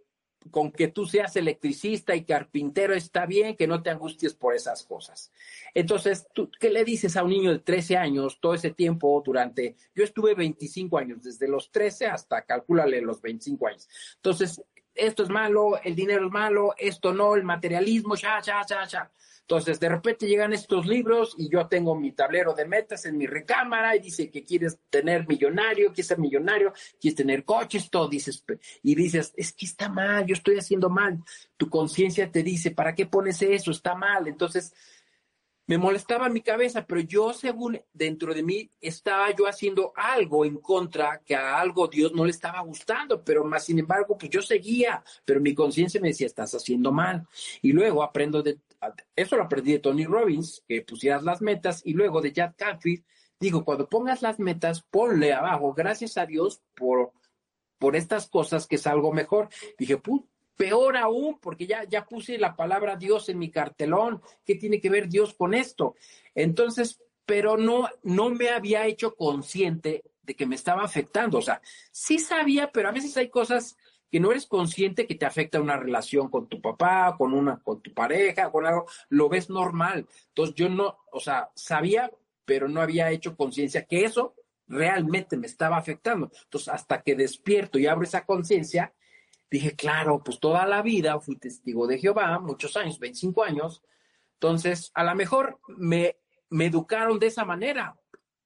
con que tú seas electricista y carpintero está bien, que no te angusties por esas cosas. Entonces, ¿tú, ¿qué le dices a un niño de 13 años todo ese tiempo durante, yo estuve 25 años, desde los 13 hasta, calcúlale, los 25 años. Entonces, esto es malo, el dinero es malo, esto no, el materialismo, ya, ya, ya, ya. Entonces, de repente llegan estos libros y yo tengo mi tablero de metas en mi recámara y dice que quieres tener millonario, quieres ser millonario, quieres tener coches, todo dices, y dices, es que está mal, yo estoy haciendo mal. Tu conciencia te dice, ¿para qué pones eso? Está mal. Entonces, me molestaba mi cabeza, pero yo según dentro de mí estaba yo haciendo algo en contra, que a algo Dios no le estaba gustando, pero más sin embargo, pues yo seguía, pero mi conciencia me decía, estás haciendo mal. Y luego aprendo de, eso lo aprendí de Tony Robbins, que pusieras las metas, y luego de Jack Canfield, digo, cuando pongas las metas, ponle abajo, gracias a Dios por, por estas cosas que es algo mejor. Dije, puta Peor aún, porque ya, ya puse la palabra Dios en mi cartelón. ¿Qué tiene que ver Dios con esto? Entonces, pero no, no me había hecho consciente de que me estaba afectando. O sea, sí sabía, pero a veces hay cosas que no eres consciente que te afecta una relación con tu papá, con una, con tu pareja, con algo, lo ves normal. Entonces yo no, o sea, sabía, pero no había hecho conciencia que eso realmente me estaba afectando. Entonces, hasta que despierto y abro esa conciencia, dije, claro, pues toda la vida fui testigo de Jehová, muchos años, 25 años. Entonces, a lo mejor me, me educaron de esa manera.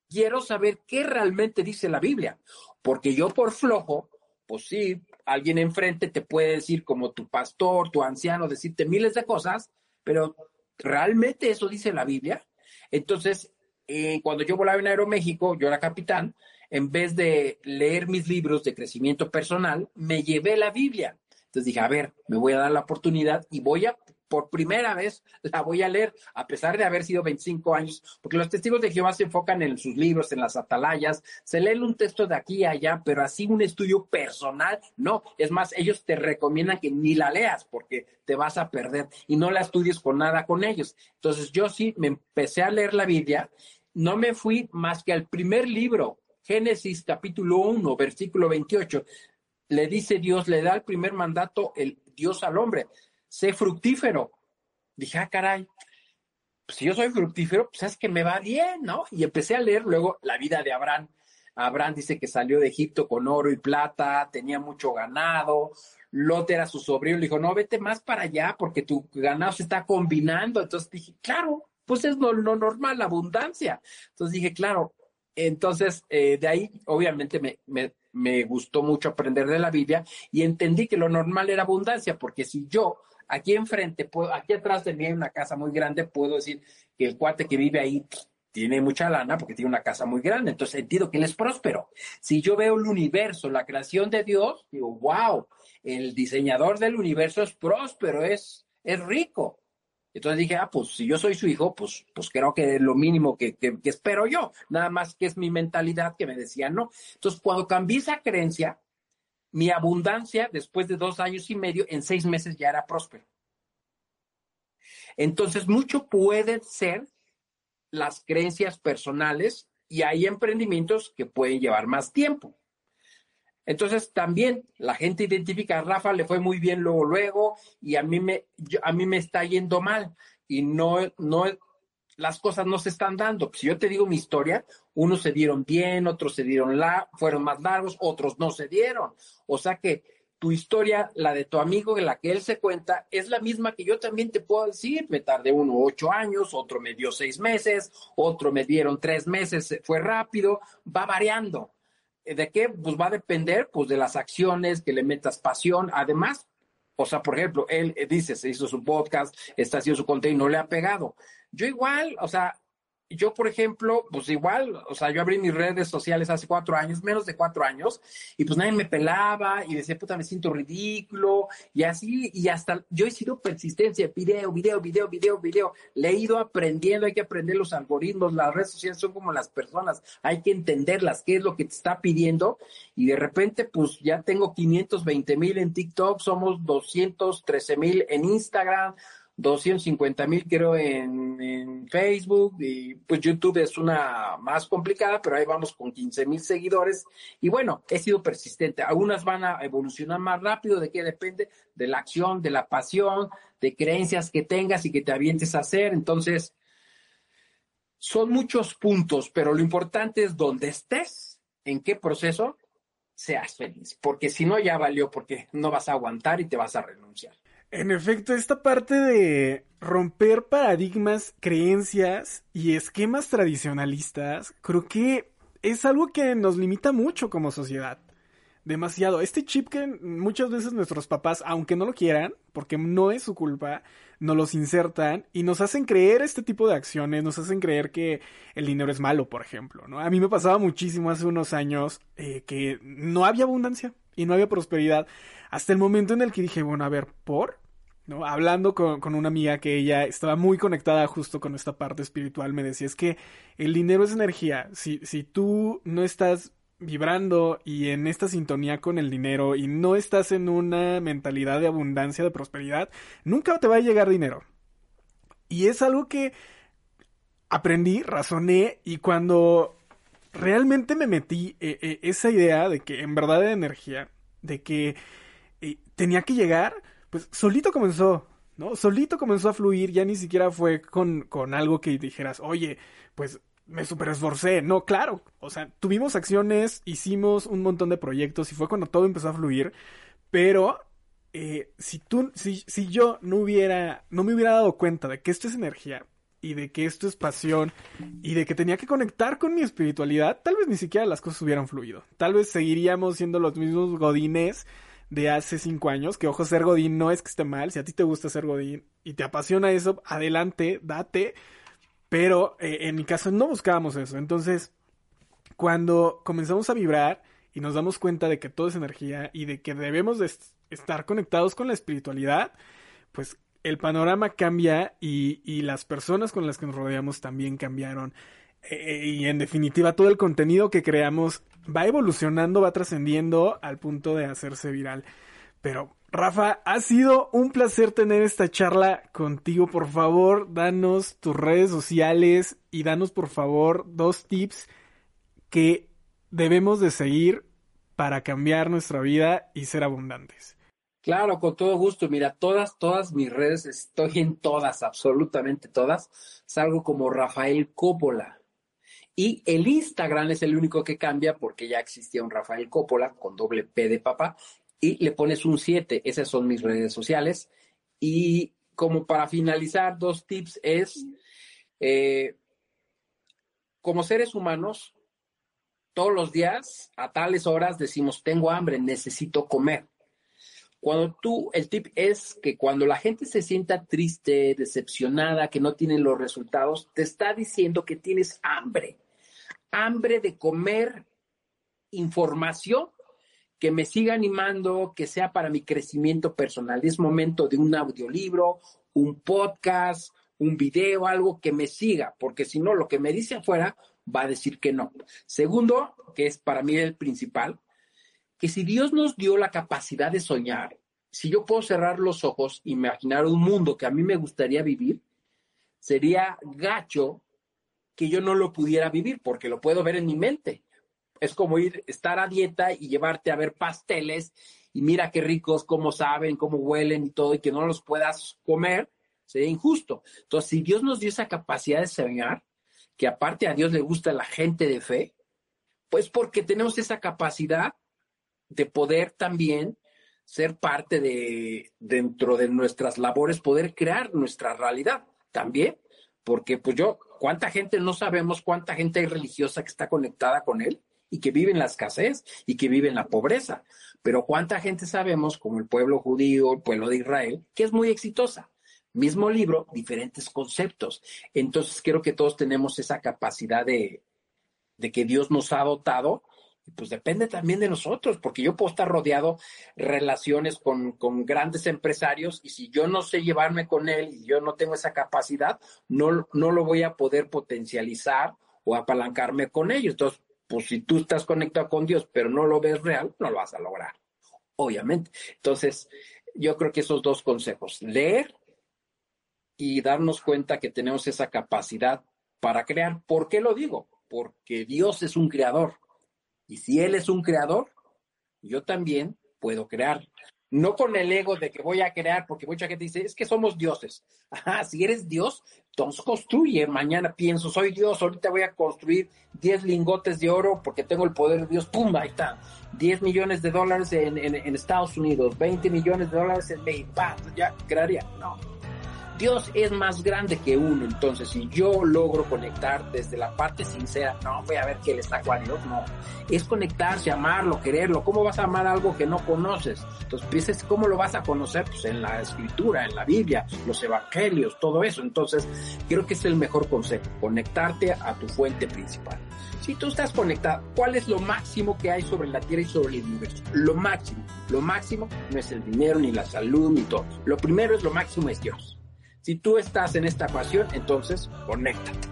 Quiero saber qué realmente dice la Biblia, porque yo por flojo, pues sí, alguien enfrente te puede decir como tu pastor, tu anciano, decirte miles de cosas, pero ¿realmente eso dice la Biblia? Entonces, eh, cuando yo volaba en Aeroméxico, yo era capitán, en vez de leer mis libros de crecimiento personal, me llevé la Biblia. Entonces dije, a ver, me voy a dar la oportunidad y voy a, por primera vez, la voy a leer, a pesar de haber sido 25 años, porque los testigos de Jehová se enfocan en sus libros, en las atalayas, se leen un texto de aquí y allá, pero así un estudio personal, no. Es más, ellos te recomiendan que ni la leas porque te vas a perder y no la estudies con nada con ellos. Entonces yo sí me empecé a leer la Biblia, no me fui más que al primer libro Génesis capítulo 1, versículo 28, le dice Dios, le da el primer mandato el Dios al hombre, sé fructífero. Dije, ah, caray, pues si yo soy fructífero, pues es que me va bien, ¿no? Y empecé a leer luego la vida de Abraham. Abraham dice que salió de Egipto con oro y plata, tenía mucho ganado. Lot era su sobrino, le dijo, no, vete más para allá porque tu ganado se está combinando. Entonces dije, claro, pues es lo, lo normal, la abundancia. Entonces dije, claro, entonces, eh, de ahí, obviamente, me, me, gustó mucho aprender de la Biblia y entendí que lo normal era abundancia, porque si yo aquí enfrente, puedo, aquí atrás de mí hay una casa muy grande, puedo decir que el cuate que vive ahí tiene mucha lana porque tiene una casa muy grande, entonces entiendo que él es próspero. Si yo veo el universo, la creación de Dios, digo, wow, el diseñador del universo es próspero, es, es rico. Entonces dije, ah, pues si yo soy su hijo, pues, pues creo que es lo mínimo que, espero yo. Nada más que es mi mentalidad que me decía no. Entonces, cuando cambié esa creencia, mi abundancia, después de dos años y medio, en seis meses ya era próspero. Entonces, mucho puede ser las creencias personales y hay emprendimientos que pueden llevar más tiempo. Entonces también la gente identifica a Rafa, le fue muy bien luego, luego, y a mí me, a mí me está yendo mal. Y no, no, las cosas no se están dando. Si yo te digo mi historia, unos se dieron bien, otros se dieron la, fueron más largos, otros no se dieron. O sea que tu historia, la de tu amigo, la que él se cuenta, es la misma que yo también te puedo decir. Me tardé uno ocho años, otro me dio seis meses, otro me dieron tres meses, fue rápido, va variando. ¿De qué? Pues va a depender pues de las acciones, que le metas pasión. Además, o sea, por ejemplo, él dice, se hizo su podcast, está haciendo su contenido, no le ha pegado. Yo igual, o sea, yo, por ejemplo, pues igual, o sea, yo abrí mis redes sociales hace cuatro años, menos de cuatro años, y pues nadie me pelaba y decía, puta, me siento ridículo, y así, y hasta yo he sido persistencia, video, video, video, video, video, le he ido aprendiendo, hay que aprender los algoritmos, las redes sociales son como las personas, hay que entenderlas, qué es lo que te está pidiendo, y de repente, pues ya tengo 520 mil en TikTok, somos 213 mil en Instagram, 250 mil creo en, Facebook y pues YouTube es una más complicada, pero ahí vamos con 15 mil seguidores y bueno, he sido persistente. Algunas van a evolucionar más rápido, de qué depende, de la acción, de la pasión, de creencias que tengas y que te avientes a hacer. Entonces, son muchos puntos, pero lo importante es dónde estés, en qué proceso seas feliz, porque si no ya valió, porque no vas a aguantar y te vas a renunciar. En efecto, esta parte de romper paradigmas, creencias y esquemas tradicionalistas, creo que es algo que nos limita mucho como sociedad. Demasiado. Este chip que muchas veces nuestros papás, aunque no lo quieran, porque no es su culpa, nos los insertan y nos hacen creer este tipo de acciones, nos hacen creer que el dinero es malo, por ejemplo, ¿no? A mí me pasaba muchísimo hace unos años eh, que no había abundancia y no había prosperidad hasta el momento en el que dije, bueno, a ver, ¿por? ¿No? Hablando con, con, una amiga que ella estaba muy conectada justo con esta parte espiritual, me decía, es que el dinero es energía. Si, si tú no estás vibrando y en esta sintonía con el dinero y no estás en una mentalidad de abundancia, de prosperidad, nunca te va a llegar dinero. Y es algo que aprendí, razoné y cuando realmente me metí eh, eh, esa idea de que en verdad era energía, de que tenía que llegar, pues solito comenzó, ¿no? Solito comenzó a fluir, ya ni siquiera fue con, con algo que dijeras, oye, pues me super esforcé. No, claro. O sea, tuvimos acciones, hicimos un montón de proyectos y fue cuando todo empezó a fluir. Pero eh, si tú, si, si yo no hubiera, no me hubiera dado cuenta de que esto es energía y de que esto es pasión y de que tenía que conectar con mi espiritualidad, tal vez ni siquiera las cosas hubieran fluido. Tal vez seguiríamos siendo los mismos godines de hace cinco años, que ojo, ser Godín no es que esté mal, si a ti te gusta ser Godín y te apasiona eso, adelante, date, pero eh, en mi caso no buscábamos eso, entonces cuando comenzamos a vibrar y nos damos cuenta de que todo es energía y de que debemos de estar conectados con la espiritualidad, pues el panorama cambia y, y las personas con las que nos rodeamos también cambiaron. Eh, y en definitiva todo el contenido que creamos va evolucionando, va trascendiendo al punto de hacerse viral. Pero Rafa, ha sido un placer tener esta charla contigo. Por favor, danos tus redes sociales y danos por favor dos tips que debemos de seguir para cambiar nuestra vida y ser abundantes. Claro, con todo gusto. Mira, todas, todas mis redes, estoy en todas, absolutamente todas. Salgo como Rafael Coppola. Y el Instagram es el único que cambia porque ya existía un Rafael Coppola con doble P de papá y le pones un 7. Esas son mis redes sociales. Y como para finalizar, dos tips es, eh, como seres humanos, todos los días a tales horas decimos, tengo hambre, necesito comer. Cuando tú, el tip es que cuando la gente se sienta triste, decepcionada, que no tienen los resultados, te está diciendo que tienes hambre hambre de comer información que me siga animando, que sea para mi crecimiento personal. Es momento de un audiolibro, un podcast, un video, algo que me siga, porque si no, lo que me dice afuera va a decir que no. Segundo, que es para mí el principal, que si Dios nos dio la capacidad de soñar, si yo puedo cerrar los ojos, e imaginar un mundo que a mí me gustaría vivir, sería gacho que yo no lo pudiera vivir porque lo puedo ver en mi mente. Es como ir, estar a dieta y llevarte a ver pasteles y mira qué ricos, cómo saben, cómo huelen y todo, y que no los puedas comer, sería injusto. Entonces, si Dios nos dio esa capacidad de soñar, que aparte a Dios le gusta la gente de fe, pues porque tenemos esa capacidad de poder también ser parte de, dentro de nuestras labores, poder crear nuestra realidad también, porque pues yo, ¿cuánta gente no sabemos cuánta gente hay religiosa que está conectada con él y que vive en la escasez y que vive en la pobreza? Pero cuánta gente sabemos, como el pueblo judío, el pueblo de Israel, que es muy exitosa. Mismo libro, diferentes conceptos. Entonces creo que todos tenemos esa capacidad de, de que Dios nos ha dotado pues depende también de nosotros, porque yo puedo estar rodeado relaciones con, con, grandes empresarios y si yo no sé llevarme con él y yo no tengo esa capacidad, no, no lo voy a poder potencializar o apalancarme con ellos. Entonces, pues si tú estás conectado con Dios, pero no lo ves real, no lo vas a lograr, obviamente. Entonces, yo creo que esos dos consejos, leer y darnos cuenta que tenemos esa capacidad para crear. ¿Por qué lo digo? Porque Dios es un creador y si Él es un creador, yo también puedo crear. No con el ego de que voy a crear, porque mucha gente dice, es que somos dioses. Ajá, si eres Dios, entonces construye. Mañana pienso, soy Dios, ahorita voy a construir 10 lingotes de oro porque tengo el poder de Dios. ¡Pum! Ahí está. 10 millones de dólares en, Estados Unidos, 20 millones de dólares en México. Ya crearía. No Dios es más grande que uno, entonces si yo logro conectar desde la parte sincera, no voy a ver qué le saco a Dios, no, es conectarse, amarlo, quererlo, ¿cómo vas a amar algo que no conoces? Entonces pienses, ¿cómo lo vas a conocer? Pues en la escritura, en la Biblia, los evangelios, todo eso, entonces creo que es el mejor consejo, conectarte a tu fuente principal. Si tú estás conectado, ¿cuál es lo máximo que hay sobre la Tierra y sobre el universo? Lo máximo. Lo máximo no es el dinero, ni la salud, ni todo. Lo primero es lo máximo es Dios. Si tú estás en esta pasión, entonces conéctate.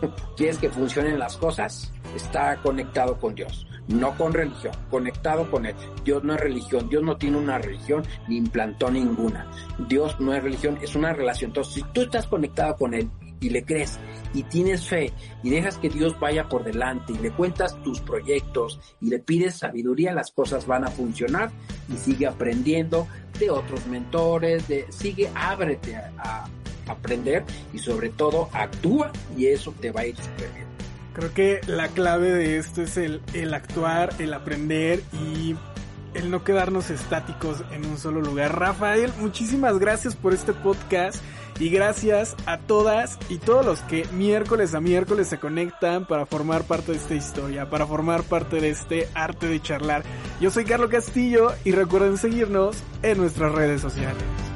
¿Quieres que funcionen las cosas? Está conectado con Dios, no con religión, conectado con Él. Dios no es religión, Dios no tiene una religión ni implantó ninguna. Dios no es religión, es una relación. Entonces, si tú estás conectado con Él y le crees y tienes fe y dejas que Dios vaya por delante y le cuentas tus proyectos y le pides sabiduría, las cosas van a funcionar y sigue aprendiendo de otros mentores, de, sigue, ábrete a, aprender y sobre todo actúa y eso te va a ir súper bien. Creo que la clave de esto es el, el actuar, el aprender y el no quedarnos estáticos en un solo lugar. Rafael, muchísimas gracias por este podcast. Y gracias a todas y todos los que miércoles a miércoles se conectan para formar parte de esta historia, para formar parte de este arte de charlar. Yo soy Carlos Castillo y recuerden seguirnos en nuestras redes sociales.